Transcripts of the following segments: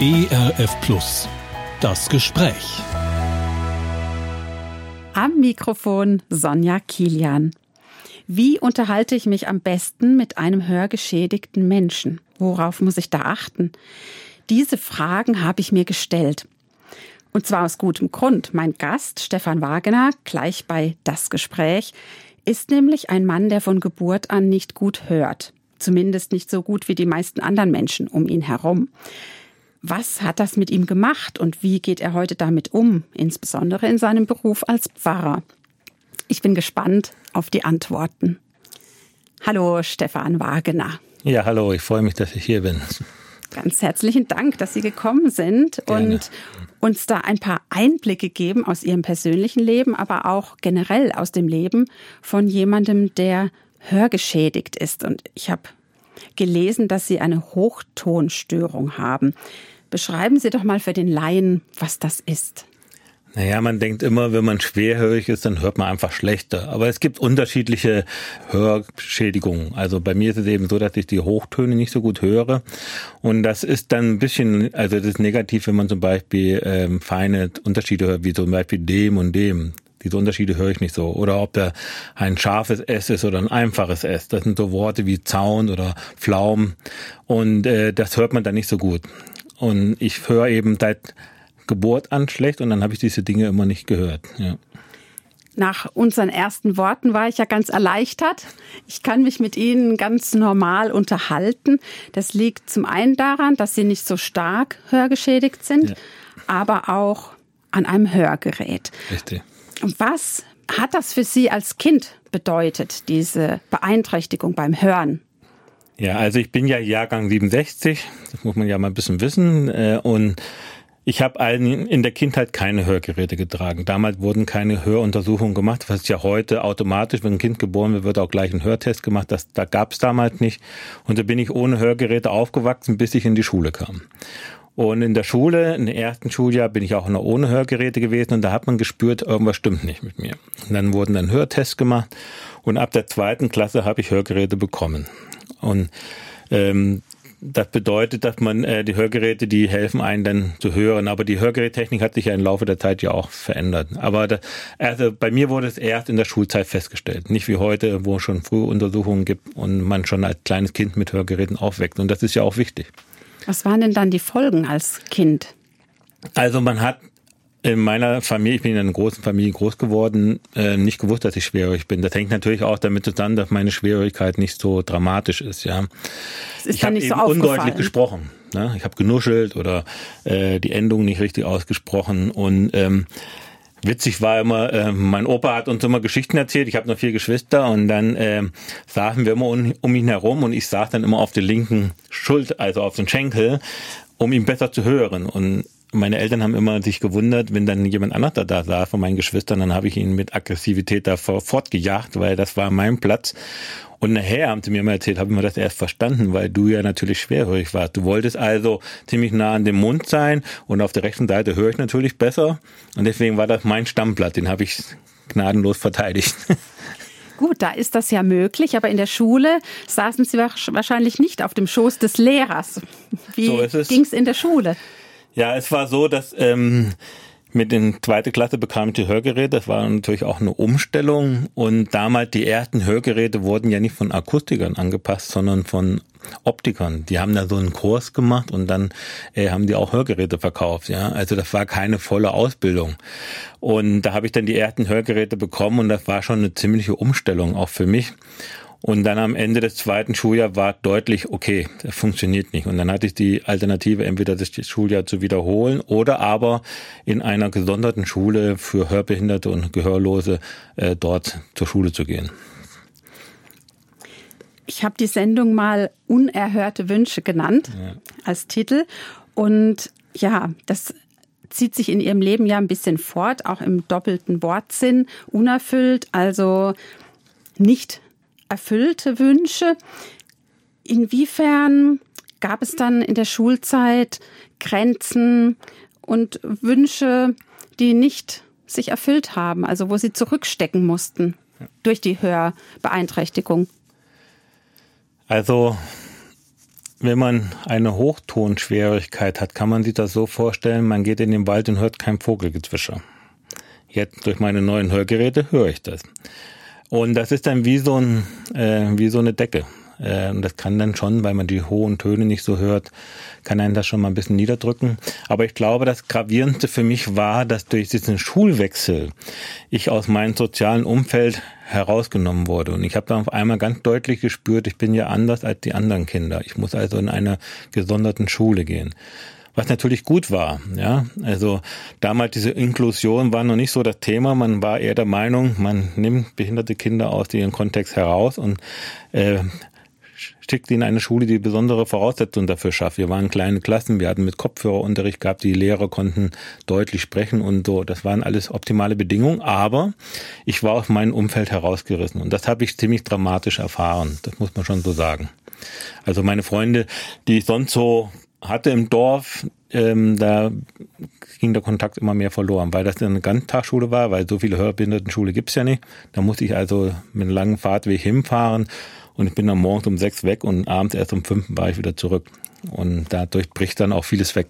ERF Plus. Das Gespräch. Am Mikrofon Sonja Kilian. Wie unterhalte ich mich am besten mit einem hörgeschädigten Menschen? Worauf muss ich da achten? Diese Fragen habe ich mir gestellt. Und zwar aus gutem Grund. Mein Gast, Stefan Wagener, gleich bei Das Gespräch, ist nämlich ein Mann, der von Geburt an nicht gut hört. Zumindest nicht so gut wie die meisten anderen Menschen um ihn herum. Was hat das mit ihm gemacht und wie geht er heute damit um, insbesondere in seinem Beruf als Pfarrer? Ich bin gespannt auf die Antworten. Hallo, Stefan Wagener. Ja, hallo, ich freue mich, dass ich hier bin. Ganz herzlichen Dank, dass Sie gekommen sind Gerne. und uns da ein paar Einblicke geben aus Ihrem persönlichen Leben, aber auch generell aus dem Leben von jemandem, der hörgeschädigt ist. Und ich habe gelesen, dass Sie eine Hochtonstörung haben. Beschreiben Sie doch mal für den Laien, was das ist. Naja, man denkt immer, wenn man schwerhörig ist, dann hört man einfach schlechter. Aber es gibt unterschiedliche Hörschädigungen. Also bei mir ist es eben so, dass ich die Hochtöne nicht so gut höre. Und das ist dann ein bisschen, also das ist negativ, wenn man zum Beispiel ähm, feine Unterschiede hört, wie zum Beispiel dem und dem. Diese Unterschiede höre ich nicht so. Oder ob da ein scharfes S ist oder ein einfaches S. Das sind so Worte wie Zaun oder Pflaum. Und äh, das hört man dann nicht so gut. Und ich höre eben seit Geburt an schlecht und dann habe ich diese Dinge immer nicht gehört. Ja. Nach unseren ersten Worten war ich ja ganz erleichtert. Ich kann mich mit Ihnen ganz normal unterhalten. Das liegt zum einen daran, dass Sie nicht so stark hörgeschädigt sind, ja. aber auch an einem Hörgerät. Richtig. Was hat das für Sie als Kind bedeutet, diese Beeinträchtigung beim Hören? Ja, also ich bin ja Jahrgang 67, das muss man ja mal ein bisschen wissen. Äh, und ich habe in der Kindheit keine Hörgeräte getragen. Damals wurden keine Höruntersuchungen gemacht. Was ja heute automatisch, wenn ein Kind geboren wird, wird auch gleich ein Hörtest gemacht. Das, da gab es damals nicht. Und da bin ich ohne Hörgeräte aufgewachsen, bis ich in die Schule kam. Und in der Schule, im ersten Schuljahr, bin ich auch noch ohne Hörgeräte gewesen und da hat man gespürt, irgendwas stimmt nicht mit mir. Und dann wurden dann Hörtests gemacht und ab der zweiten Klasse habe ich Hörgeräte bekommen. Und ähm, das bedeutet, dass man äh, die Hörgeräte, die helfen einen dann zu hören. Aber die Hörgerättechnik hat sich ja im Laufe der Zeit ja auch verändert. Aber da, also bei mir wurde es erst in der Schulzeit festgestellt. Nicht wie heute, wo es schon frühe Untersuchungen gibt und man schon als kleines Kind mit Hörgeräten aufweckt. Und das ist ja auch wichtig. Was waren denn dann die Folgen als Kind? Also man hat in meiner Familie, ich bin in einer großen Familie groß geworden, äh, nicht gewusst, dass ich schwerhörig bin. Das hängt natürlich auch damit zusammen, dass meine Schwerhörigkeit nicht so dramatisch ist. Ja, ist ich habe so undeutlich gesprochen. Ne? Ich habe genuschelt oder äh, die Endung nicht richtig ausgesprochen und ähm, Witzig war immer, äh, mein Opa hat uns immer Geschichten erzählt. Ich habe noch vier Geschwister und dann äh, saßen wir immer um, um ihn herum und ich saß dann immer auf der linken Schuld, also auf den Schenkel, um ihn besser zu hören. Und meine Eltern haben immer sich gewundert, wenn dann jemand anderer da saß von meinen Geschwistern, dann habe ich ihn mit Aggressivität da fortgejagt, weil das war mein Platz. Und nachher haben sie mir mal erzählt, habe ich mir das erst verstanden, weil du ja natürlich schwerhörig warst. Du wolltest also ziemlich nah an dem Mund sein und auf der rechten Seite höre ich natürlich besser. Und deswegen war das mein Stammblatt, den habe ich gnadenlos verteidigt. Gut, da ist das ja möglich, aber in der Schule saßen Sie wahrscheinlich nicht auf dem Schoß des Lehrers. Wie so ging es in der Schule? Ja, es war so, dass ähm, mit den zweite Klasse bekam ich die Hörgeräte. Das war natürlich auch eine Umstellung. Und damals die ersten Hörgeräte wurden ja nicht von Akustikern angepasst, sondern von Optikern. Die haben da so einen Kurs gemacht und dann äh, haben die auch Hörgeräte verkauft. Ja, also das war keine volle Ausbildung. Und da habe ich dann die ersten Hörgeräte bekommen und das war schon eine ziemliche Umstellung auch für mich. Und dann am Ende des zweiten Schuljahres war deutlich, okay, das funktioniert nicht. Und dann hatte ich die Alternative, entweder das Schuljahr zu wiederholen oder aber in einer gesonderten Schule für Hörbehinderte und Gehörlose äh, dort zur Schule zu gehen. Ich habe die Sendung mal Unerhörte Wünsche genannt ja. als Titel. Und ja, das zieht sich in ihrem Leben ja ein bisschen fort, auch im doppelten Wortsinn, unerfüllt, also nicht erfüllte Wünsche. Inwiefern gab es dann in der Schulzeit Grenzen und Wünsche, die nicht sich erfüllt haben, also wo sie zurückstecken mussten durch die Hörbeeinträchtigung? Also wenn man eine Hochtonschwierigkeit hat, kann man sich das so vorstellen, man geht in den Wald und hört kein Vogelgezwischer. Jetzt durch meine neuen Hörgeräte höre ich das. Und das ist dann wie so, ein, äh, wie so eine Decke. Äh, und das kann dann schon, weil man die hohen Töne nicht so hört, kann einen das schon mal ein bisschen niederdrücken. Aber ich glaube, das Gravierendste für mich war, dass durch diesen Schulwechsel ich aus meinem sozialen Umfeld herausgenommen wurde. Und ich habe dann auf einmal ganz deutlich gespürt, ich bin ja anders als die anderen Kinder. Ich muss also in einer gesonderten Schule gehen was natürlich gut war. Ja, also damals diese Inklusion war noch nicht so das Thema. Man war eher der Meinung, man nimmt behinderte Kinder aus ihrem Kontext heraus und äh, schickt ihn in eine Schule, die besondere Voraussetzungen dafür schafft. Wir waren kleine Klassen, wir hatten mit Kopfhörerunterricht gehabt, die Lehrer konnten deutlich sprechen und so. Das waren alles optimale Bedingungen, aber ich war aus meinem Umfeld herausgerissen und das habe ich ziemlich dramatisch erfahren. Das muss man schon so sagen. Also meine Freunde, die ich sonst so hatte im Dorf, ähm, da ging der Kontakt immer mehr verloren, weil das eine Ganztagsschule war, weil so viele Hörbehindertenschule gibt's ja nicht. Da musste ich also mit einem langen Fahrtweg hinfahren und ich bin dann morgens um sechs weg und abends erst um fünf war ich wieder zurück. Und dadurch bricht dann auch vieles weg.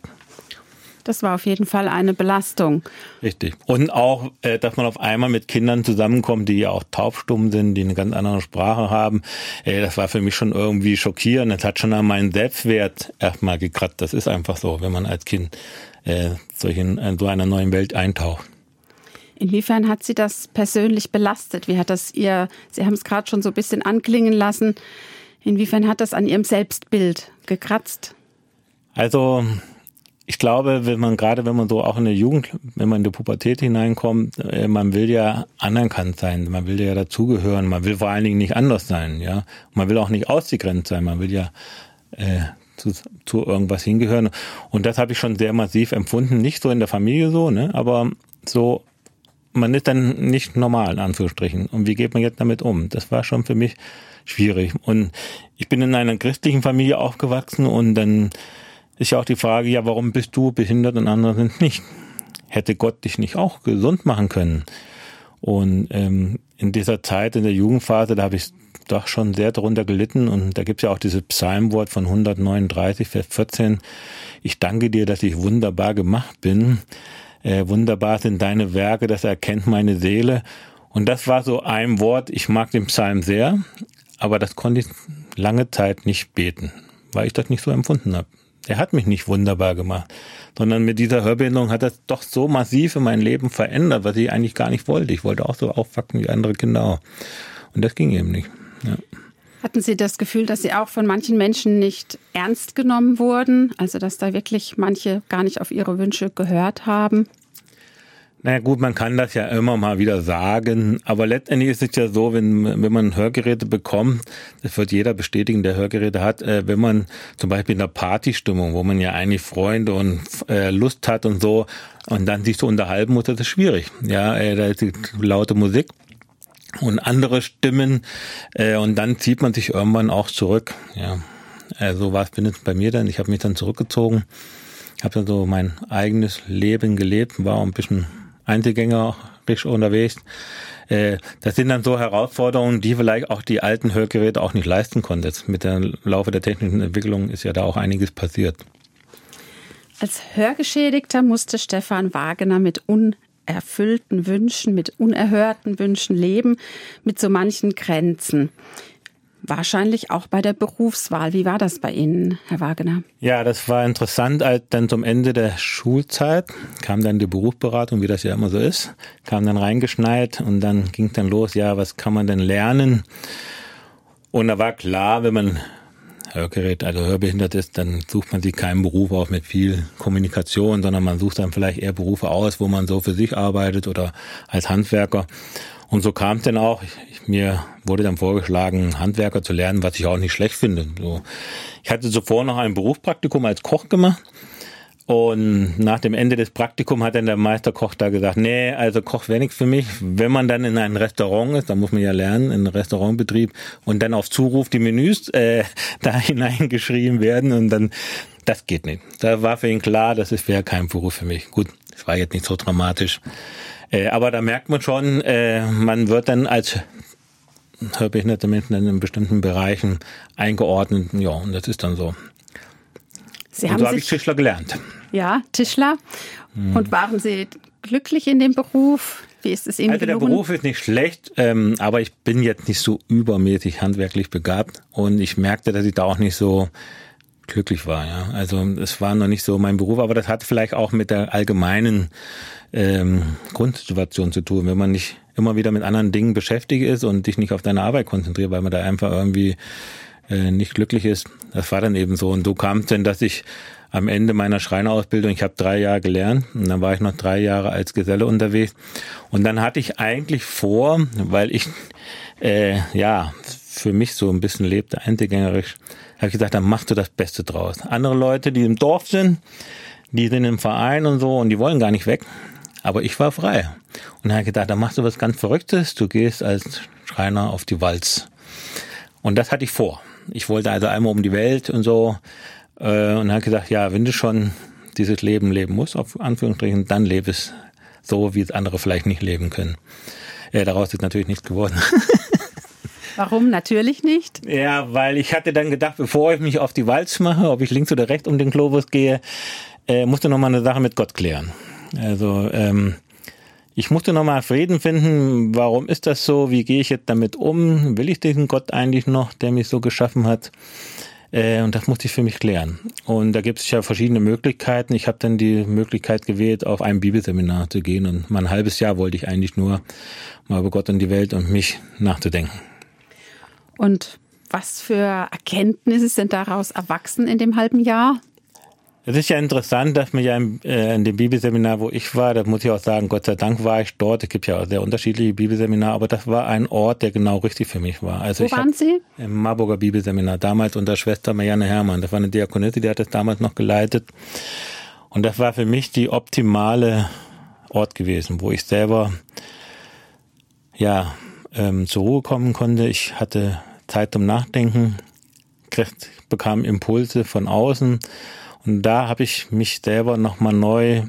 Das war auf jeden Fall eine Belastung. Richtig. Und auch, äh, dass man auf einmal mit Kindern zusammenkommt, die ja auch taubstumm sind, die eine ganz andere Sprache haben. Äh, das war für mich schon irgendwie schockierend. Das hat schon an meinen Selbstwert erstmal gekratzt. Das ist einfach so, wenn man als Kind äh, in so einer neuen Welt eintaucht. Inwiefern hat Sie das persönlich belastet? Wie hat das Ihr, Sie haben es gerade schon so ein bisschen anklingen lassen, inwiefern hat das an Ihrem Selbstbild gekratzt? Also ich glaube, wenn man gerade, wenn man so auch in der Jugend, wenn man in die Pubertät hineinkommt, äh, man will ja anerkannt sein, man will ja dazugehören, man will vor allen Dingen nicht anders sein, ja. Man will auch nicht ausgegrenzt sein, man will ja äh, zu, zu irgendwas hingehören. Und das habe ich schon sehr massiv empfunden, nicht so in der Familie so, ne, aber so man ist dann nicht normal, in Anführungsstrichen. Und wie geht man jetzt damit um? Das war schon für mich schwierig. Und ich bin in einer christlichen Familie aufgewachsen und dann ist ja auch die Frage, ja, warum bist du behindert und andere sind nicht? Hätte Gott dich nicht auch gesund machen können? Und ähm, in dieser Zeit, in der Jugendphase, da habe ich doch schon sehr darunter gelitten. Und da gibt es ja auch dieses Psalmwort von 139, Vers 14. Ich danke dir, dass ich wunderbar gemacht bin äh, wunderbar sind deine Werke, das erkennt meine Seele. Und das war so ein Wort, ich mag den Psalm sehr, aber das konnte ich lange Zeit nicht beten, weil ich das nicht so empfunden habe. Er hat mich nicht wunderbar gemacht, sondern mit dieser Hörbehinderung hat das doch so massiv in mein Leben verändert, was ich eigentlich gar nicht wollte. Ich wollte auch so aufwachsen wie andere Kinder auch. Und das ging eben nicht. Ja. Hatten Sie das Gefühl, dass Sie auch von manchen Menschen nicht ernst genommen wurden? Also, dass da wirklich manche gar nicht auf Ihre Wünsche gehört haben? Naja gut, man kann das ja immer mal wieder sagen, aber letztendlich ist es ja so, wenn, wenn man Hörgeräte bekommt, das wird jeder bestätigen, der Hörgeräte hat, äh, wenn man zum Beispiel in der Partystimmung, wo man ja eigentlich Freunde und äh, Lust hat und so, und dann sich so unterhalten muss, das ist schwierig. Ja, äh, da ist die laute Musik und andere Stimmen äh, und dann zieht man sich irgendwann auch zurück. Ja, also was bin jetzt bei mir dann? Ich habe mich dann zurückgezogen, habe dann so mein eigenes Leben gelebt, war ein bisschen einzelgängerisch unterwegs. Äh, das sind dann so Herausforderungen, die vielleicht auch die alten Hörgeräte auch nicht leisten konnten. Mit dem Laufe der technischen Entwicklung ist ja da auch einiges passiert. Als Hörgeschädigter musste Stefan Wagener mit un erfüllten Wünschen, mit unerhörten Wünschen leben, mit so manchen Grenzen. Wahrscheinlich auch bei der Berufswahl. Wie war das bei Ihnen, Herr Wagener? Ja, das war interessant, als dann zum Ende der Schulzeit kam dann die Berufsberatung, wie das ja immer so ist, kam dann reingeschneit und dann ging dann los, ja, was kann man denn lernen? Und da war klar, wenn man Hörgerät, also hörbehindert ist, dann sucht man sich keinen Beruf auf mit viel Kommunikation, sondern man sucht dann vielleicht eher Berufe aus, wo man so für sich arbeitet oder als Handwerker. Und so kam es dann auch. Ich, mir wurde dann vorgeschlagen, Handwerker zu lernen, was ich auch nicht schlecht finde. So. Ich hatte zuvor noch ein Berufspraktikum als Koch gemacht und nach dem Ende des Praktikums hat dann der Meisterkoch da gesagt, nee, also Koch wäre nichts für mich. Wenn man dann in ein Restaurant ist, dann muss man ja lernen, in einem Restaurantbetrieb und dann auf Zuruf die Menüs äh, da hineingeschrieben werden und dann, das geht nicht. Da war für ihn klar, das wäre kein Beruf für mich. Gut, es war jetzt nicht so dramatisch. Äh, aber da merkt man schon, äh, man wird dann als hörbehinderte Menschen in bestimmten Bereichen eingeordnet. Ja, und das ist dann so. Sie und haben so habe ich Tischler gelernt. Ja, Tischler. Hm. Und waren Sie glücklich in dem Beruf? Wie ist es Ihnen Also der gelungen? Beruf ist nicht schlecht, ähm, aber ich bin jetzt nicht so übermäßig handwerklich begabt und ich merkte, dass ich da auch nicht so glücklich war. Ja. Also es war noch nicht so mein Beruf, aber das hat vielleicht auch mit der allgemeinen ähm, Grundsituation zu tun, wenn man nicht immer wieder mit anderen Dingen beschäftigt ist und dich nicht auf deine Arbeit konzentriert, weil man da einfach irgendwie äh, nicht glücklich ist. Das war dann eben so. Und so kam es denn, dass ich am Ende meiner Schreinerausbildung, ich habe drei Jahre gelernt und dann war ich noch drei Jahre als Geselle unterwegs. Und dann hatte ich eigentlich vor, weil ich äh, ja für mich so ein bisschen lebte, einzelgängerisch, habe ich gesagt, dann machst du das Beste draus. Andere Leute, die im Dorf sind, die sind im Verein und so und die wollen gar nicht weg. Aber ich war frei. Und dann habe gedacht, dann machst du was ganz Verrücktes. Du gehst als Schreiner auf die Walz. Und das hatte ich vor. Ich wollte also einmal um die Welt und so. Äh, Und habe gesagt, ja, wenn du schon dieses Leben leben musst, auf Anführungsstrichen, dann lebe es so, wie es andere vielleicht nicht leben können. Äh, Daraus ist natürlich nichts geworden. Warum? Natürlich nicht. Ja, weil ich hatte dann gedacht, bevor ich mich auf die Walz mache, ob ich links oder rechts um den Globus gehe, äh, musste noch mal eine Sache mit Gott klären. Also ähm, ich musste noch mal Frieden finden. Warum ist das so? Wie gehe ich jetzt damit um? Will ich diesen Gott eigentlich noch, der mich so geschaffen hat? Äh, und das musste ich für mich klären. Und da gibt es ja verschiedene Möglichkeiten. Ich habe dann die Möglichkeit gewählt, auf ein Bibelseminar zu gehen. Und mal ein halbes Jahr wollte ich eigentlich nur mal über Gott und die Welt und mich nachzudenken. Und was für Erkenntnisse sind daraus erwachsen in dem halben Jahr? Es ist ja interessant, dass man ja in, äh, in dem Bibelseminar, wo ich war, da muss ich auch sagen, Gott sei Dank war ich dort. Es gibt ja auch sehr unterschiedliche Bibelseminare, aber das war ein Ort, der genau richtig für mich war. Also Wo ich waren Sie? Im Marburger Bibelseminar, damals unter Schwester Marianne Hermann. Das war eine Diakonisse, die hat das damals noch geleitet. Und das war für mich die optimale Ort gewesen, wo ich selber ja ähm, zur Ruhe kommen konnte. Ich hatte Zeit zum Nachdenken, bekam Impulse von außen und da habe ich mich selber nochmal neu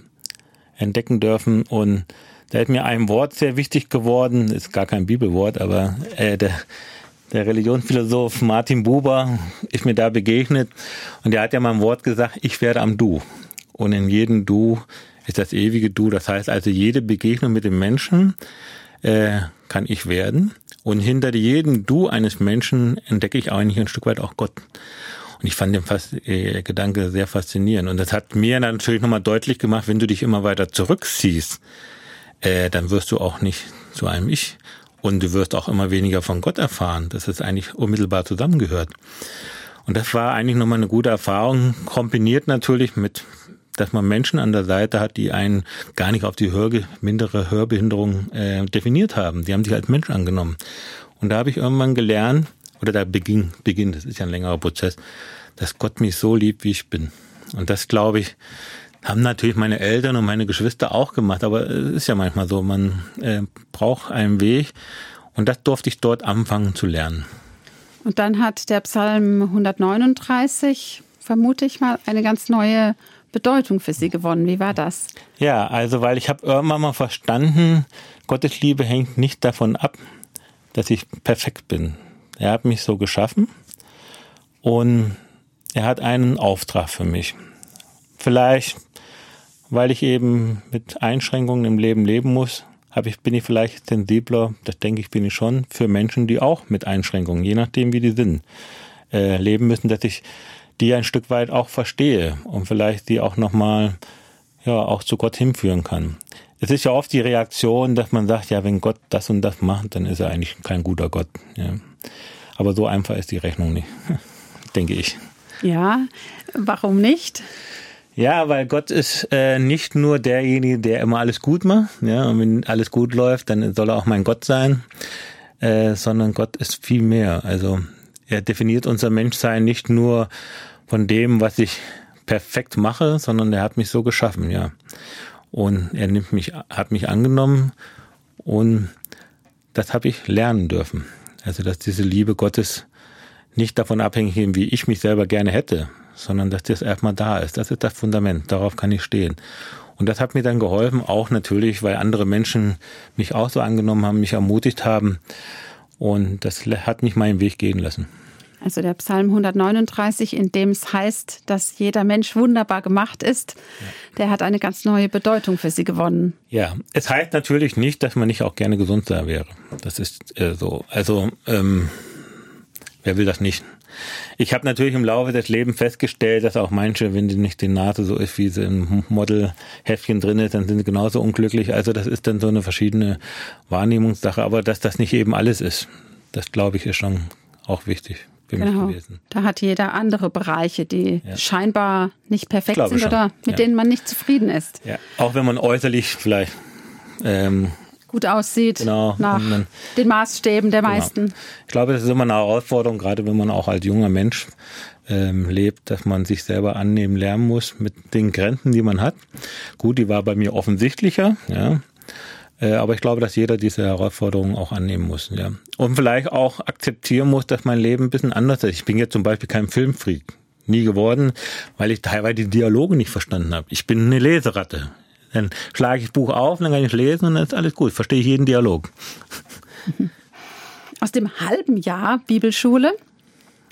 entdecken dürfen und da ist mir ein Wort sehr wichtig geworden, ist gar kein Bibelwort, aber äh, der, der Religionsphilosoph Martin Buber ist mir da begegnet und der hat ja mal ein Wort gesagt, ich werde am Du. Und in jedem Du ist das ewige Du. Das heißt also, jede Begegnung mit dem Menschen äh, kann ich werden. Und hinter jedem Du eines Menschen entdecke ich eigentlich ein Stück weit auch Gott. Und ich fand den Fas äh, Gedanke sehr faszinierend. Und das hat mir natürlich nochmal deutlich gemacht, wenn du dich immer weiter zurückziehst, äh, dann wirst du auch nicht zu einem Ich. Und du wirst auch immer weniger von Gott erfahren, dass es eigentlich unmittelbar zusammengehört. Und das war eigentlich nochmal eine gute Erfahrung, kombiniert natürlich mit, dass man Menschen an der Seite hat, die einen gar nicht auf die Hör mindere Hörbehinderung äh, definiert haben. Die haben sich als Mensch angenommen. Und da habe ich irgendwann gelernt, oder da beging, beginnt, das ist ja ein längerer Prozess, dass Gott mich so liebt, wie ich bin. Und das, glaube ich, haben natürlich meine Eltern und meine Geschwister auch gemacht, aber es ist ja manchmal so, man äh, braucht einen Weg und das durfte ich dort anfangen zu lernen. Und dann hat der Psalm 139, vermute ich mal, eine ganz neue Bedeutung für Sie gewonnen. Wie war das? Ja, also weil ich habe irgendwann mal verstanden, Gottes Liebe hängt nicht davon ab, dass ich perfekt bin. Er hat mich so geschaffen und er hat einen Auftrag für mich. Vielleicht, weil ich eben mit Einschränkungen im Leben leben muss, habe ich, bin ich vielleicht sensibler, das denke ich, bin ich schon, für Menschen, die auch mit Einschränkungen, je nachdem wie die sind, äh, leben müssen, dass ich die ein Stück weit auch verstehe und vielleicht die auch nochmal, ja, auch zu Gott hinführen kann. Es ist ja oft die Reaktion, dass man sagt, ja, wenn Gott das und das macht, dann ist er eigentlich kein guter Gott. Ja. Aber so einfach ist die Rechnung nicht, denke ich. Ja, warum nicht? Ja, weil Gott ist äh, nicht nur derjenige, der immer alles gut macht. Ja, und wenn alles gut läuft, dann soll er auch mein Gott sein, äh, sondern Gott ist viel mehr. Also er definiert unser Menschsein nicht nur von dem, was ich perfekt mache, sondern er hat mich so geschaffen, ja. Und er nimmt mich, hat mich angenommen und das habe ich lernen dürfen. Also dass diese Liebe Gottes nicht davon abhängig ist, wie ich mich selber gerne hätte, sondern dass das erstmal da ist. Das ist das Fundament, darauf kann ich stehen. Und das hat mir dann geholfen, auch natürlich, weil andere Menschen mich auch so angenommen haben, mich ermutigt haben. Und das hat mich meinen Weg gehen lassen. Also der Psalm 139, in dem es heißt, dass jeder Mensch wunderbar gemacht ist, ja. der hat eine ganz neue Bedeutung für Sie gewonnen. Ja, es heißt natürlich nicht, dass man nicht auch gerne gesund sein wäre. Das ist äh, so. Also ähm, wer will das nicht? Ich habe natürlich im Laufe des Lebens festgestellt, dass auch manche, wenn die nicht die Nase so ist, wie sie im Modelheftchen drin ist, dann sind sie genauso unglücklich. Also das ist dann so eine verschiedene Wahrnehmungssache. Aber dass das nicht eben alles ist, das glaube ich ist schon auch wichtig für genau. mich gewesen. Da hat jeder andere Bereiche, die ja. scheinbar nicht perfekt sind schon. oder mit ja. denen man nicht zufrieden ist. Ja. Auch wenn man äußerlich vielleicht ähm, gut aussieht genau, nach dann, den Maßstäben der genau. meisten. Ich glaube, das ist immer eine Herausforderung, gerade wenn man auch als junger Mensch ähm, lebt, dass man sich selber annehmen lernen muss mit den Grenzen, die man hat. Gut, die war bei mir offensichtlicher, ja. Äh, aber ich glaube, dass jeder diese Herausforderungen auch annehmen muss. Ja. Und vielleicht auch akzeptieren muss, dass mein Leben ein bisschen anders ist. Ich bin jetzt zum Beispiel kein Filmfreak. Nie geworden, weil ich teilweise die Dialoge nicht verstanden habe. Ich bin eine Leseratte. Dann schlage ich das Buch auf, dann kann ich lesen und dann ist alles gut. Verstehe ich jeden Dialog. Aus dem halben Jahr Bibelschule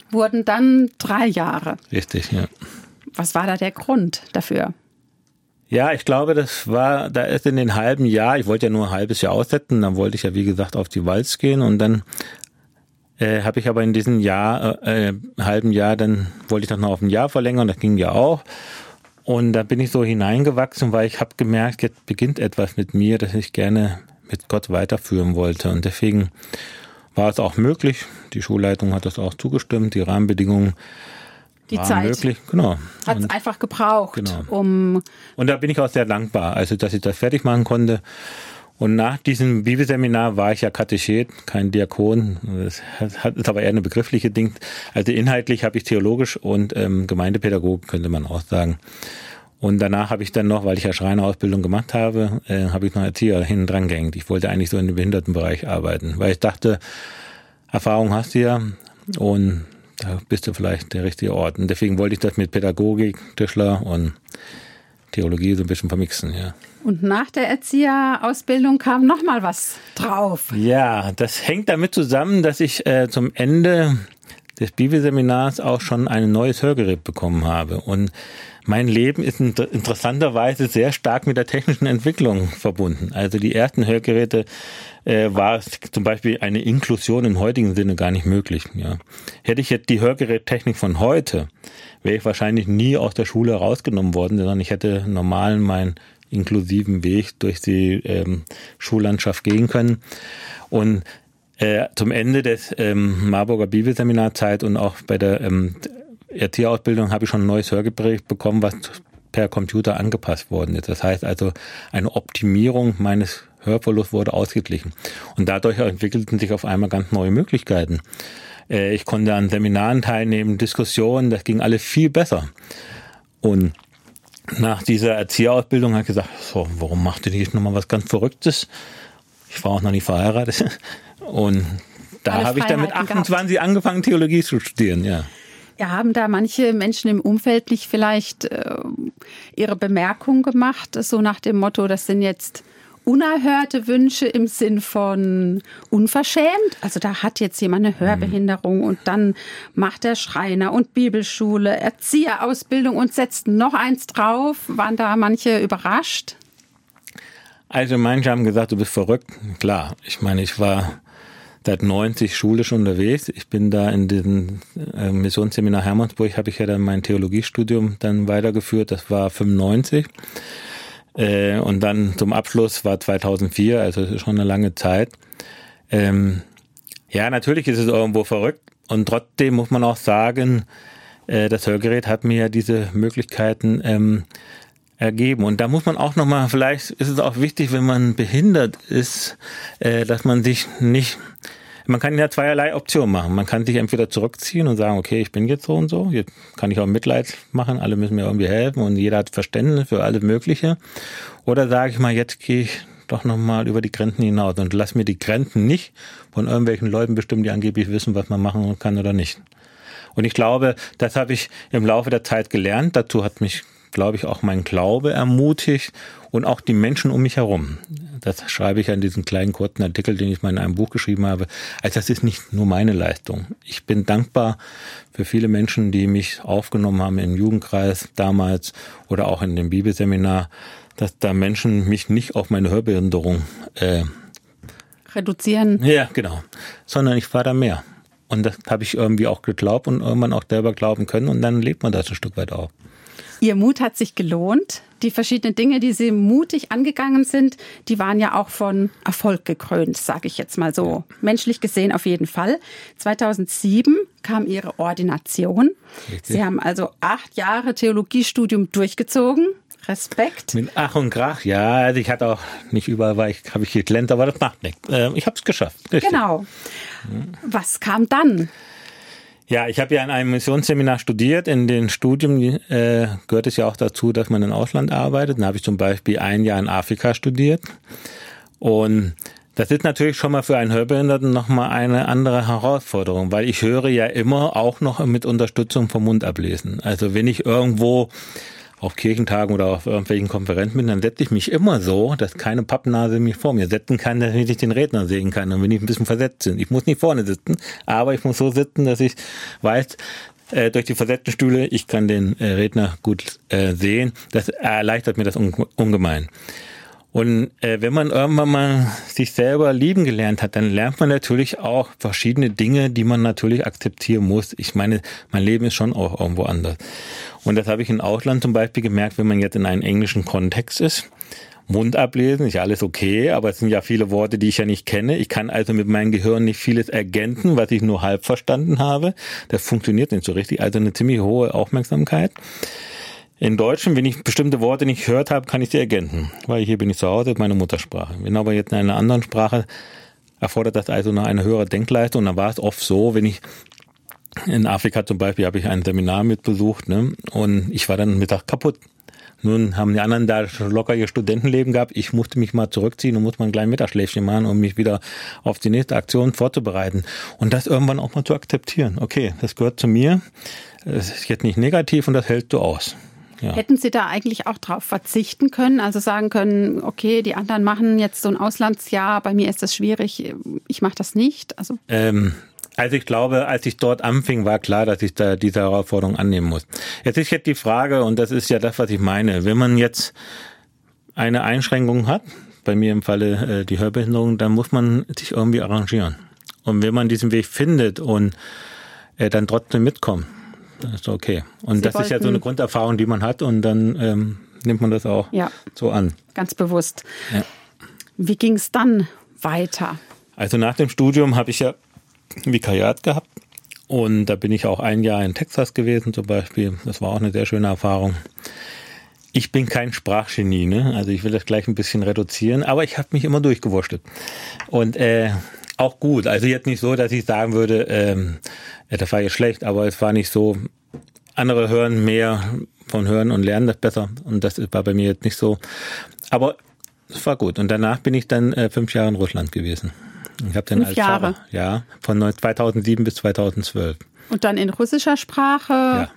wurden dann drei Jahre. Richtig, ja. Was war da der Grund dafür? Ja, ich glaube, das war, da ist in den halben Jahr, ich wollte ja nur ein halbes Jahr aussetzen, dann wollte ich ja wie gesagt auf die Walz gehen und dann äh, habe ich aber in diesem Jahr, äh, äh halben Jahr, dann wollte ich das noch auf ein Jahr verlängern, das ging ja auch. Und da bin ich so hineingewachsen, weil ich habe gemerkt, jetzt beginnt etwas mit mir, das ich gerne mit Gott weiterführen wollte. Und deswegen war es auch möglich. Die Schulleitung hat das auch zugestimmt, die Rahmenbedingungen die war Zeit. möglich. Genau. Hat es einfach gebraucht, genau. um. Und da bin ich auch sehr dankbar, also dass ich das fertig machen konnte. Und nach diesem Bibelseminar war ich ja Katechet, kein Diakon. Das ist aber eher eine begriffliche Ding. Also inhaltlich habe ich theologisch und ähm, Gemeindepädagogik, könnte man auch sagen. Und danach habe ich dann noch, weil ich ja Schreinerausbildung gemacht habe, äh, habe ich noch Erzieher hinten dran gehängt. Ich wollte eigentlich so in dem Behindertenbereich arbeiten, weil ich dachte, Erfahrung hast du ja und da bist du vielleicht der richtige Ort. Und deswegen wollte ich das mit Pädagogik, Tischler und Theologie so ein bisschen vermixen, ja. Und nach der Erzieherausbildung kam noch mal was drauf. Ja, das hängt damit zusammen, dass ich äh, zum Ende des Bibelseminars auch schon ein neues Hörgerät bekommen habe. Und mein Leben ist interessanterweise sehr stark mit der technischen Entwicklung verbunden. Also die ersten Hörgeräte äh, war zum Beispiel eine Inklusion im heutigen Sinne gar nicht möglich. Ja. Hätte ich jetzt die Hörgerättechnik von heute, wäre ich wahrscheinlich nie aus der Schule rausgenommen worden, sondern ich hätte normal meinen inklusiven Weg durch die ähm, Schullandschaft gehen können. Und äh, zum Ende des ähm, Marburger Bibelseminarzeit und auch bei der ähm, Erzieherausbildung habe ich schon ein neues Hörgerät bekommen, was per Computer angepasst worden ist. Das heißt also, eine Optimierung meines Hörverlusts wurde ausgeglichen. Und dadurch entwickelten sich auf einmal ganz neue Möglichkeiten. Äh, ich konnte an Seminaren teilnehmen, Diskussionen, das ging alles viel besser. Und nach dieser Erzieherausbildung habe ich gesagt, so, warum macht ihr nicht nochmal was ganz Verrücktes? Ich war auch noch nie verheiratet. Und da habe ich dann mit 28 gehabt. angefangen, Theologie zu studieren, ja. Ja, haben da manche Menschen im Umfeld nicht vielleicht äh, ihre Bemerkung gemacht, so nach dem Motto, das sind jetzt unerhörte Wünsche im Sinn von unverschämt. Also da hat jetzt jemand eine Hörbehinderung mhm. und dann macht der Schreiner und Bibelschule, Erzieherausbildung und setzt noch eins drauf. Waren da manche überrascht? Also manche haben gesagt, du bist verrückt. Klar, ich meine, ich war seit 90 schulisch unterwegs. Ich bin da in diesem äh, Missionsseminar Hermannsburg, habe ich ja dann mein Theologiestudium dann weitergeführt. Das war 95. Äh, und dann zum Abschluss war 2004, also schon eine lange Zeit. Ähm, ja, natürlich ist es irgendwo verrückt. Und trotzdem muss man auch sagen, äh, das Hörgerät hat mir ja diese Möglichkeiten ähm, ergeben. Und da muss man auch nochmal, vielleicht ist es auch wichtig, wenn man behindert ist, äh, dass man sich nicht, man kann ja zweierlei Optionen machen. Man kann sich entweder zurückziehen und sagen, okay, ich bin jetzt so und so, jetzt kann ich auch Mitleid machen, alle müssen mir irgendwie helfen und jeder hat Verständnis für alles Mögliche. Oder sage ich mal, jetzt gehe ich doch nochmal über die Grenzen hinaus und lass mir die Grenzen nicht von irgendwelchen Leuten bestimmen, die angeblich wissen, was man machen kann oder nicht. Und ich glaube, das habe ich im Laufe der Zeit gelernt. Dazu hat mich glaube ich, auch mein Glaube ermutigt und auch die Menschen um mich herum. Das schreibe ich an diesem kleinen kurzen Artikel, den ich mal in einem Buch geschrieben habe. Also das ist nicht nur meine Leistung. Ich bin dankbar für viele Menschen, die mich aufgenommen haben im Jugendkreis damals oder auch in dem Bibelseminar, dass da Menschen mich nicht auf meine Hörbehinderung äh, reduzieren. Ja, genau. Sondern ich war da mehr. Und das habe ich irgendwie auch geglaubt und irgendwann auch selber glauben können und dann lebt man das ein Stück weit auch. Ihr Mut hat sich gelohnt. Die verschiedenen Dinge, die Sie mutig angegangen sind, die waren ja auch von Erfolg gekrönt, sage ich jetzt mal so. Menschlich gesehen auf jeden Fall. 2007 kam Ihre Ordination. Richtig. Sie haben also acht Jahre Theologiestudium durchgezogen. Respekt. Mit Ach und Krach, ja. Also ich hatte auch nicht überall, weil ich habe ich geklemmt, aber das macht nichts. Ähm, ich habe es geschafft. Richtig. Genau. Was kam dann? Ja, ich habe ja in einem Missionsseminar studiert. In den Studien äh, gehört es ja auch dazu, dass man im Ausland arbeitet. Dann habe ich zum Beispiel ein Jahr in Afrika studiert. Und das ist natürlich schon mal für einen Hörbehinderten nochmal eine andere Herausforderung, weil ich höre ja immer auch noch mit Unterstützung vom Mund ablesen. Also wenn ich irgendwo auf Kirchentagen oder auf irgendwelchen Konferenzen bin, dann setze ich mich immer so, dass keine Pappnase mich vor mir setzen kann, damit ich den Redner sehen kann und wenn ich ein bisschen versetzt bin. Ich muss nicht vorne sitzen, aber ich muss so sitzen, dass ich weiß, äh, durch die versetzten Stühle, ich kann den äh, Redner gut äh, sehen. Das erleichtert mir das ungemein. Und äh, wenn man irgendwann mal sich selber lieben gelernt hat, dann lernt man natürlich auch verschiedene Dinge, die man natürlich akzeptieren muss. Ich meine, mein Leben ist schon auch irgendwo anders. Und das habe ich in Ausland zum Beispiel gemerkt, wenn man jetzt in einem englischen Kontext ist. Mund ablesen, ist ja alles okay, aber es sind ja viele Worte, die ich ja nicht kenne. Ich kann also mit meinem Gehirn nicht vieles ergänzen, was ich nur halb verstanden habe. Das funktioniert nicht so richtig. Also eine ziemlich hohe Aufmerksamkeit. In Deutschen, wenn ich bestimmte Worte nicht gehört habe, kann ich sie ergänzen, weil hier bin ich zu Hause, meine Muttersprache. Wenn aber jetzt in einer anderen Sprache erfordert das also noch eine höhere Denkleistung. Und dann war es oft so, wenn ich in Afrika zum Beispiel habe ich ein Seminar mitbesucht ne, und ich war dann Mittag kaputt. Nun haben die anderen da locker ihr Studentenleben gehabt. Ich musste mich mal zurückziehen und musste mal ein kleines Mittagsschläfchen machen, um mich wieder auf die nächste Aktion vorzubereiten. Und das irgendwann auch mal zu akzeptieren. Okay, das gehört zu mir. Es ist jetzt nicht negativ und das hält du aus. Ja. Hätten Sie da eigentlich auch darauf verzichten können? Also sagen können, okay, die anderen machen jetzt so ein Auslandsjahr, bei mir ist das schwierig, ich mache das nicht. Also, ähm, also ich glaube, als ich dort anfing, war klar, dass ich da diese Herausforderung annehmen muss. Jetzt ist jetzt die Frage, und das ist ja das, was ich meine, wenn man jetzt eine Einschränkung hat, bei mir im Falle äh, die Hörbehinderung, dann muss man sich irgendwie arrangieren. Und wenn man diesen Weg findet und äh, dann trotzdem mitkommt, das ist okay. Und Sie das ist ja so eine Grunderfahrung, die man hat und dann ähm, nimmt man das auch ja, so an. Ganz bewusst. Ja. Wie ging es dann weiter? Also nach dem Studium habe ich ja Vikariat gehabt und da bin ich auch ein Jahr in Texas gewesen zum Beispiel. Das war auch eine sehr schöne Erfahrung. Ich bin kein Sprachgenie, ne? Also ich will das gleich ein bisschen reduzieren, aber ich habe mich immer durchgewurschtelt. Und äh, auch gut. Also jetzt nicht so, dass ich sagen würde, ähm, das war jetzt schlecht, aber es war nicht so. Andere hören mehr von Hören und lernen das besser. Und das war bei mir jetzt nicht so. Aber es war gut. Und danach bin ich dann äh, fünf Jahre in Russland gewesen. Ich habe dann fünf als Jahre. Pfarrer, ja, von 2007 bis 2012. Und dann in russischer Sprache? Ja.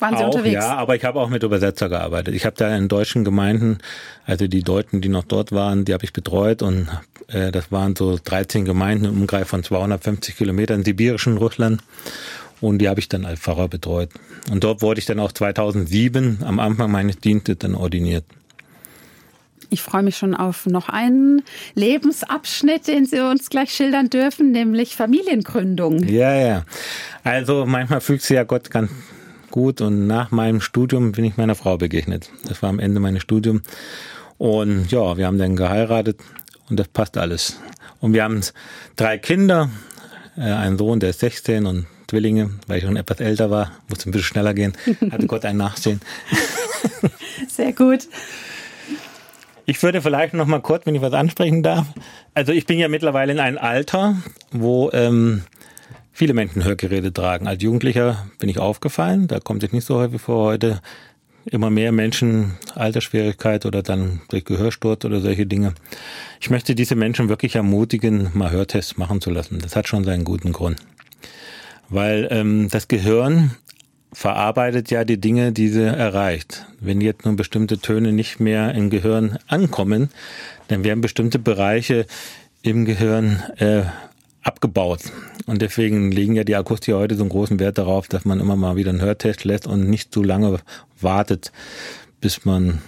Waren Sie auch, unterwegs? Ja, aber ich habe auch mit Übersetzer gearbeitet. Ich habe da in deutschen Gemeinden, also die Deutschen, die noch dort waren, die habe ich betreut und äh, das waren so 13 Gemeinden im Umkreis von 250 Kilometern in sibirischen Russland und die habe ich dann als Pfarrer betreut. Und dort wurde ich dann auch 2007 am Anfang meines Dienstes dann ordiniert. Ich freue mich schon auf noch einen Lebensabschnitt, den Sie uns gleich schildern dürfen, nämlich Familiengründung. Ja, ja. Also manchmal fügt sich ja Gott ganz gut und nach meinem Studium bin ich meiner Frau begegnet. Das war am Ende meines Studiums. Und ja, wir haben dann geheiratet und das passt alles. Und wir haben drei Kinder, äh, einen Sohn, der ist 16 und Zwillinge, weil ich schon etwas älter war, musste ein bisschen schneller gehen, hatte Gott ein Nachsehen. Sehr gut. Ich würde vielleicht noch mal kurz, wenn ich was ansprechen darf. Also ich bin ja mittlerweile in einem Alter, wo ähm, viele Menschen Hörgeräte tragen. Als Jugendlicher bin ich aufgefallen, da kommt es nicht so häufig vor heute. Immer mehr Menschen, Altersschwierigkeit oder dann durch Gehörsturz oder solche Dinge. Ich möchte diese Menschen wirklich ermutigen, mal Hörtests machen zu lassen. Das hat schon seinen guten Grund. Weil ähm, das Gehirn verarbeitet ja die Dinge, die sie erreicht. Wenn jetzt nun bestimmte Töne nicht mehr im Gehirn ankommen, dann werden bestimmte Bereiche im Gehirn äh, abgebaut. Und deswegen legen ja die Akustiker heute so einen großen Wert darauf, dass man immer mal wieder einen Hörtest lässt und nicht zu lange wartet, bis man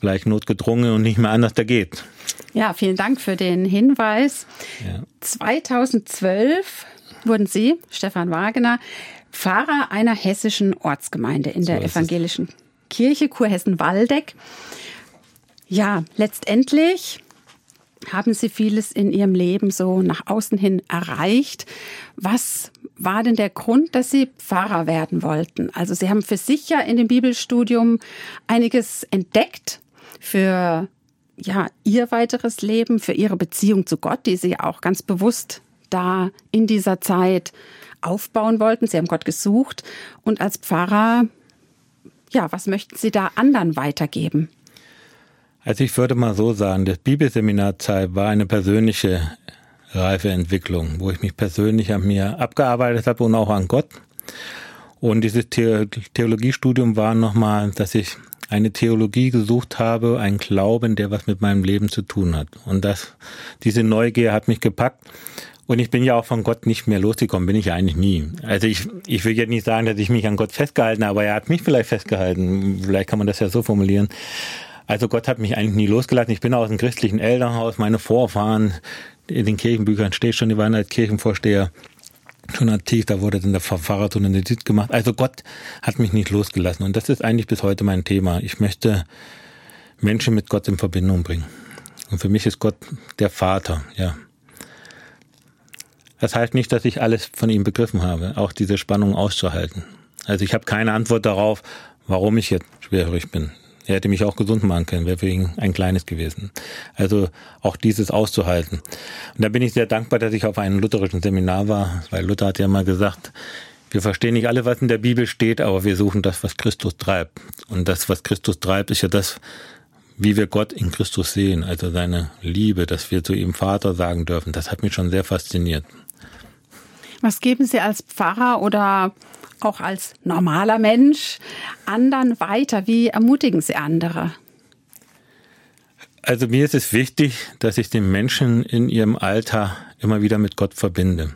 vielleicht notgedrungen und nicht mehr anders da geht. Ja, vielen Dank für den Hinweis. Ja. 2012 wurden Sie, Stefan Wagner, Pfarrer einer hessischen Ortsgemeinde in der so evangelischen Kirche Kurhessen-Waldeck. Ja, letztendlich haben Sie vieles in Ihrem Leben so nach außen hin erreicht. Was war denn der Grund, dass Sie Pfarrer werden wollten? Also Sie haben für sich ja in dem Bibelstudium einiges entdeckt für ja, Ihr weiteres Leben, für Ihre Beziehung zu Gott, die Sie auch ganz bewusst da in dieser Zeit aufbauen wollten. Sie haben Gott gesucht und als Pfarrer, ja, was möchten Sie da anderen weitergeben? Also ich würde mal so sagen, das Bibelseminarzeit war eine persönliche Reifeentwicklung, wo ich mich persönlich an mir abgearbeitet habe und auch an Gott. Und dieses Theologiestudium war nochmal, dass ich eine Theologie gesucht habe, einen Glauben, der was mit meinem Leben zu tun hat. Und das, diese Neugier hat mich gepackt. Und ich bin ja auch von Gott nicht mehr losgekommen, bin ich ja eigentlich nie. Also ich, ich will jetzt nicht sagen, dass ich mich an Gott festgehalten habe, aber er hat mich vielleicht festgehalten. Vielleicht kann man das ja so formulieren. Also Gott hat mich eigentlich nie losgelassen. Ich bin aus dem christlichen Elternhaus. Meine Vorfahren, in den Kirchenbüchern steht schon, die waren Kirchenvorsteher schon aktiv. Da wurde dann der Pfarrer so eine Notiz gemacht. Also Gott hat mich nicht losgelassen. Und das ist eigentlich bis heute mein Thema. Ich möchte Menschen mit Gott in Verbindung bringen. Und für mich ist Gott der Vater, ja. Das heißt nicht, dass ich alles von ihm begriffen habe, auch diese Spannung auszuhalten. Also ich habe keine Antwort darauf, warum ich jetzt schwerhörig bin. Er hätte mich auch gesund machen können, wäre für ihn ein kleines gewesen. Also auch dieses auszuhalten. Und da bin ich sehr dankbar, dass ich auf einem lutherischen Seminar war, weil Luther hat ja mal gesagt, wir verstehen nicht alle, was in der Bibel steht, aber wir suchen das, was Christus treibt. Und das, was Christus treibt, ist ja das, wie wir Gott in Christus sehen, also seine Liebe, dass wir zu ihm Vater sagen dürfen. Das hat mich schon sehr fasziniert. Was geben Sie als Pfarrer oder auch als normaler Mensch anderen weiter? Wie ermutigen Sie andere? Also mir ist es wichtig, dass ich den Menschen in ihrem Alter immer wieder mit Gott verbinde.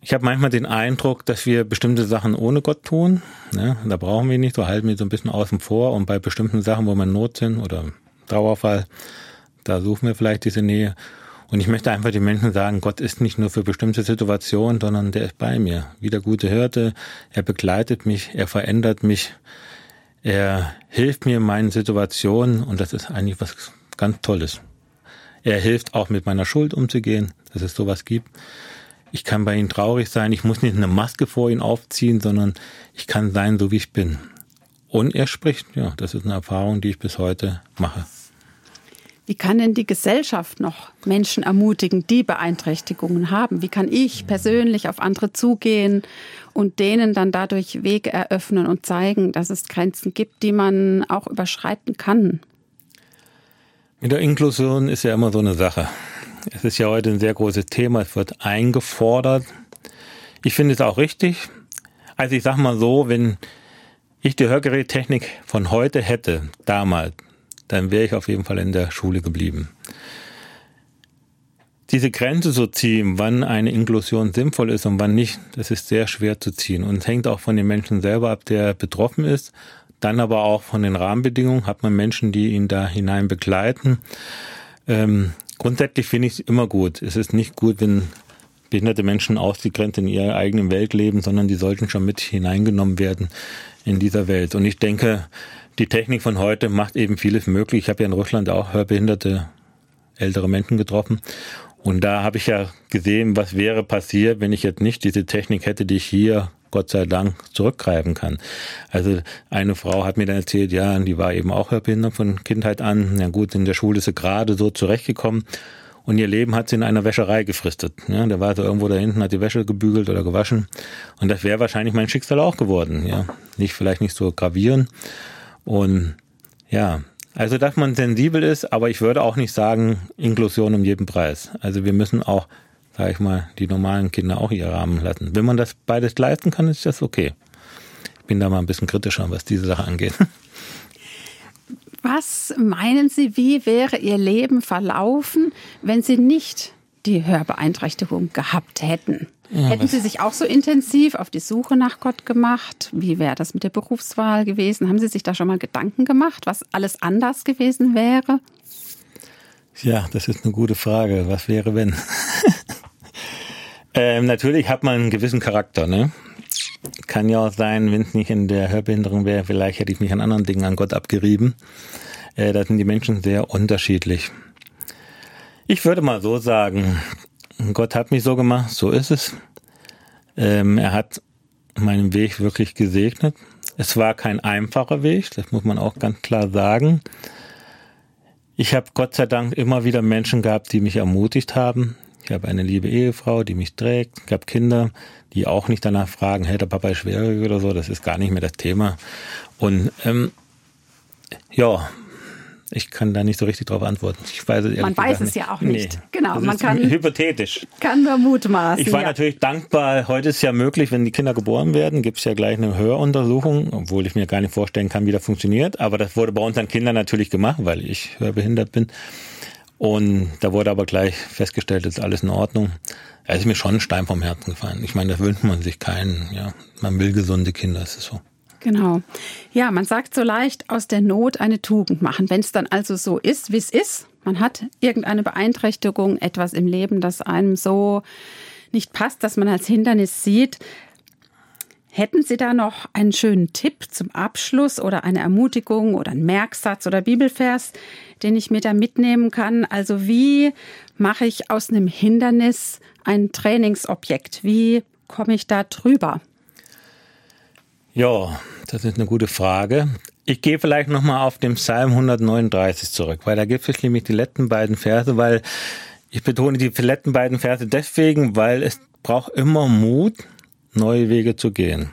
Ich habe manchmal den Eindruck, dass wir bestimmte Sachen ohne Gott tun. Ne? Da brauchen wir nicht, so halten wir so ein bisschen außen vor. Und bei bestimmten Sachen, wo wir in Not sind oder Dauerfall, da suchen wir vielleicht diese Nähe. Und ich möchte einfach den Menschen sagen, Gott ist nicht nur für bestimmte Situationen, sondern der ist bei mir. Wie der gute Hirte, er begleitet mich, er verändert mich, er hilft mir in meinen Situationen und das ist eigentlich was ganz Tolles. Er hilft auch mit meiner Schuld umzugehen, dass es sowas gibt. Ich kann bei ihm traurig sein, ich muss nicht eine Maske vor ihn aufziehen, sondern ich kann sein, so wie ich bin. Und er spricht, ja, das ist eine Erfahrung, die ich bis heute mache. Wie kann denn die Gesellschaft noch Menschen ermutigen, die Beeinträchtigungen haben? Wie kann ich persönlich auf andere zugehen und denen dann dadurch Wege eröffnen und zeigen, dass es Grenzen gibt, die man auch überschreiten kann? Mit der Inklusion ist ja immer so eine Sache. Es ist ja heute ein sehr großes Thema. Es wird eingefordert. Ich finde es auch richtig. Also ich sag mal so, wenn ich die Hörgerättechnik von heute hätte, damals, dann wäre ich auf jeden Fall in der Schule geblieben. Diese Grenze zu ziehen, wann eine Inklusion sinnvoll ist und wann nicht, das ist sehr schwer zu ziehen und hängt auch von dem Menschen selber ab, der betroffen ist. Dann aber auch von den Rahmenbedingungen hat man Menschen, die ihn da hinein begleiten. Ähm, grundsätzlich finde ich es immer gut. Es ist nicht gut, wenn behinderte Menschen ausgegrenzt in ihrer eigenen Welt leben, sondern die sollten schon mit hineingenommen werden in dieser Welt. Und ich denke, die Technik von heute macht eben vieles möglich. Ich habe ja in Russland auch hörbehinderte ältere Menschen getroffen. Und da habe ich ja gesehen, was wäre passiert, wenn ich jetzt nicht diese Technik hätte, die ich hier Gott sei Dank zurückgreifen kann. Also eine Frau hat mir dann erzählt, ja, die war eben auch hörbehindert von Kindheit an. Ja gut, in der Schule ist sie gerade so zurechtgekommen und ihr Leben hat sie in einer Wäscherei gefristet. Ja, da war sie irgendwo da hinten, hat die Wäsche gebügelt oder gewaschen und das wäre wahrscheinlich mein Schicksal auch geworden. Ja, nicht vielleicht nicht so gravierend, und ja, also dass man sensibel ist, aber ich würde auch nicht sagen, Inklusion um jeden Preis. Also wir müssen auch, sage ich mal, die normalen Kinder auch ihr Rahmen lassen. Wenn man das beides leisten kann, ist das okay. bin da mal ein bisschen kritischer, was diese Sache angeht. Was meinen Sie, wie wäre Ihr Leben verlaufen, wenn Sie nicht die Hörbeeinträchtigung gehabt hätten? Ja, Hätten Sie sich auch so intensiv auf die Suche nach Gott gemacht? Wie wäre das mit der Berufswahl gewesen? Haben Sie sich da schon mal Gedanken gemacht, was alles anders gewesen wäre? Ja, das ist eine gute Frage. Was wäre, wenn? ähm, natürlich hat man einen gewissen Charakter, ne? Kann ja auch sein, wenn es nicht in der Hörbehinderung wäre, vielleicht hätte ich mich an anderen Dingen an Gott abgerieben. Äh, da sind die Menschen sehr unterschiedlich. Ich würde mal so sagen, Gott hat mich so gemacht, so ist es. Ähm, er hat meinen Weg wirklich gesegnet. Es war kein einfacher Weg, das muss man auch ganz klar sagen. Ich habe Gott sei Dank immer wieder Menschen gehabt, die mich ermutigt haben. Ich habe eine liebe Ehefrau, die mich trägt. Ich habe Kinder, die auch nicht danach fragen, hey, der Papa ist schwierig oder so. Das ist gar nicht mehr das Thema. Und ähm, ja, ich kann da nicht so richtig darauf antworten. Ich weiß es man weiß es nicht. ja auch nicht. Nee, genau, man kann hypothetisch. Kann nur mutmaßen. Ich war ja. natürlich dankbar. Heute ist ja möglich, wenn die Kinder geboren werden, gibt es ja gleich eine Höruntersuchung, obwohl ich mir gar nicht vorstellen kann, wie das funktioniert. Aber das wurde bei unseren Kindern natürlich gemacht, weil ich hörbehindert bin. Und da wurde aber gleich festgestellt, ist alles in Ordnung. Es ist mir schon ein Stein vom Herzen gefallen. Ich meine, das wünscht man sich keinen. Ja, man will gesunde Kinder, das ist so. Genau. Ja, man sagt so leicht, aus der Not eine Tugend machen. Wenn es dann also so ist, wie es ist, man hat irgendeine Beeinträchtigung, etwas im Leben, das einem so nicht passt, dass man als Hindernis sieht. Hätten Sie da noch einen schönen Tipp zum Abschluss oder eine Ermutigung oder einen Merksatz oder Bibelvers, den ich mir da mitnehmen kann? Also wie mache ich aus einem Hindernis ein Trainingsobjekt? Wie komme ich da drüber? Ja, das ist eine gute Frage. Ich gehe vielleicht nochmal auf den Psalm 139 zurück, weil da gibt es nämlich die letzten beiden Verse, weil ich betone die letzten beiden Verse deswegen, weil es braucht immer Mut, neue Wege zu gehen.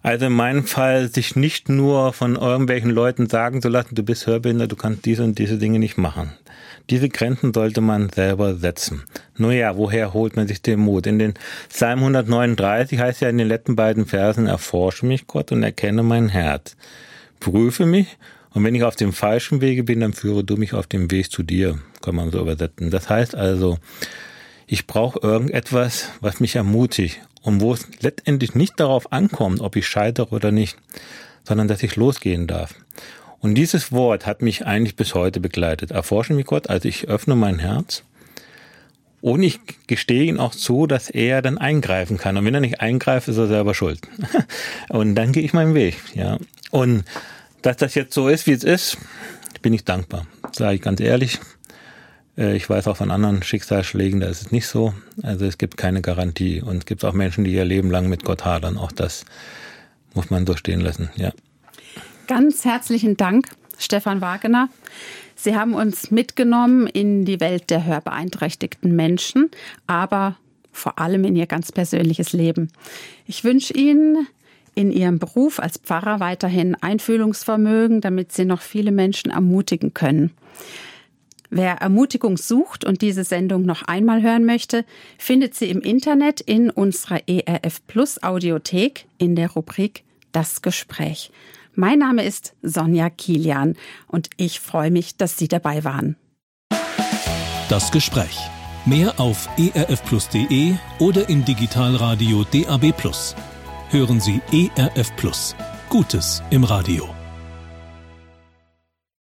Also in meinem Fall, sich nicht nur von irgendwelchen Leuten sagen zu lassen, du bist hörbehindert, du kannst diese und diese Dinge nicht machen. Diese Grenzen sollte man selber setzen. Nur ja, woher holt man sich den Mut? In den Psalm 139 heißt ja in den letzten beiden Versen, erforsche mich Gott und erkenne mein Herz. Prüfe mich und wenn ich auf dem falschen Wege bin, dann führe du mich auf dem Weg zu dir, kann man so übersetzen. Das heißt also, ich brauche irgendetwas, was mich ermutigt und wo es letztendlich nicht darauf ankommt, ob ich scheitere oder nicht, sondern dass ich losgehen darf. Und dieses Wort hat mich eigentlich bis heute begleitet. Erforsche mich Gott, also ich öffne mein Herz und ich gestehe ihn auch zu, dass er dann eingreifen kann. Und wenn er nicht eingreift, ist er selber schuld. Und dann gehe ich meinen Weg, ja. Und dass das jetzt so ist, wie es ist, bin ich dankbar. Sage ich ganz ehrlich. Äh, ich weiß auch von anderen Schicksalsschlägen, da ist es nicht so. Also es gibt keine Garantie. Und es gibt auch Menschen, die ihr Leben lang mit Gott hadern. Auch das muss man durchstehen lassen, ja. Ganz herzlichen Dank, Stefan Wagener. Sie haben uns mitgenommen in die Welt der hörbeeinträchtigten Menschen, aber vor allem in Ihr ganz persönliches Leben. Ich wünsche Ihnen in Ihrem Beruf als Pfarrer weiterhin Einfühlungsvermögen, damit Sie noch viele Menschen ermutigen können. Wer Ermutigung sucht und diese Sendung noch einmal hören möchte, findet sie im Internet in unserer ERF Plus Audiothek in der Rubrik Das Gespräch. Mein Name ist Sonja Kilian und ich freue mich, dass Sie dabei waren. Das Gespräch. Mehr auf erfplus.de oder im Digitalradio DAB+. Hören Sie ERF. Gutes im Radio.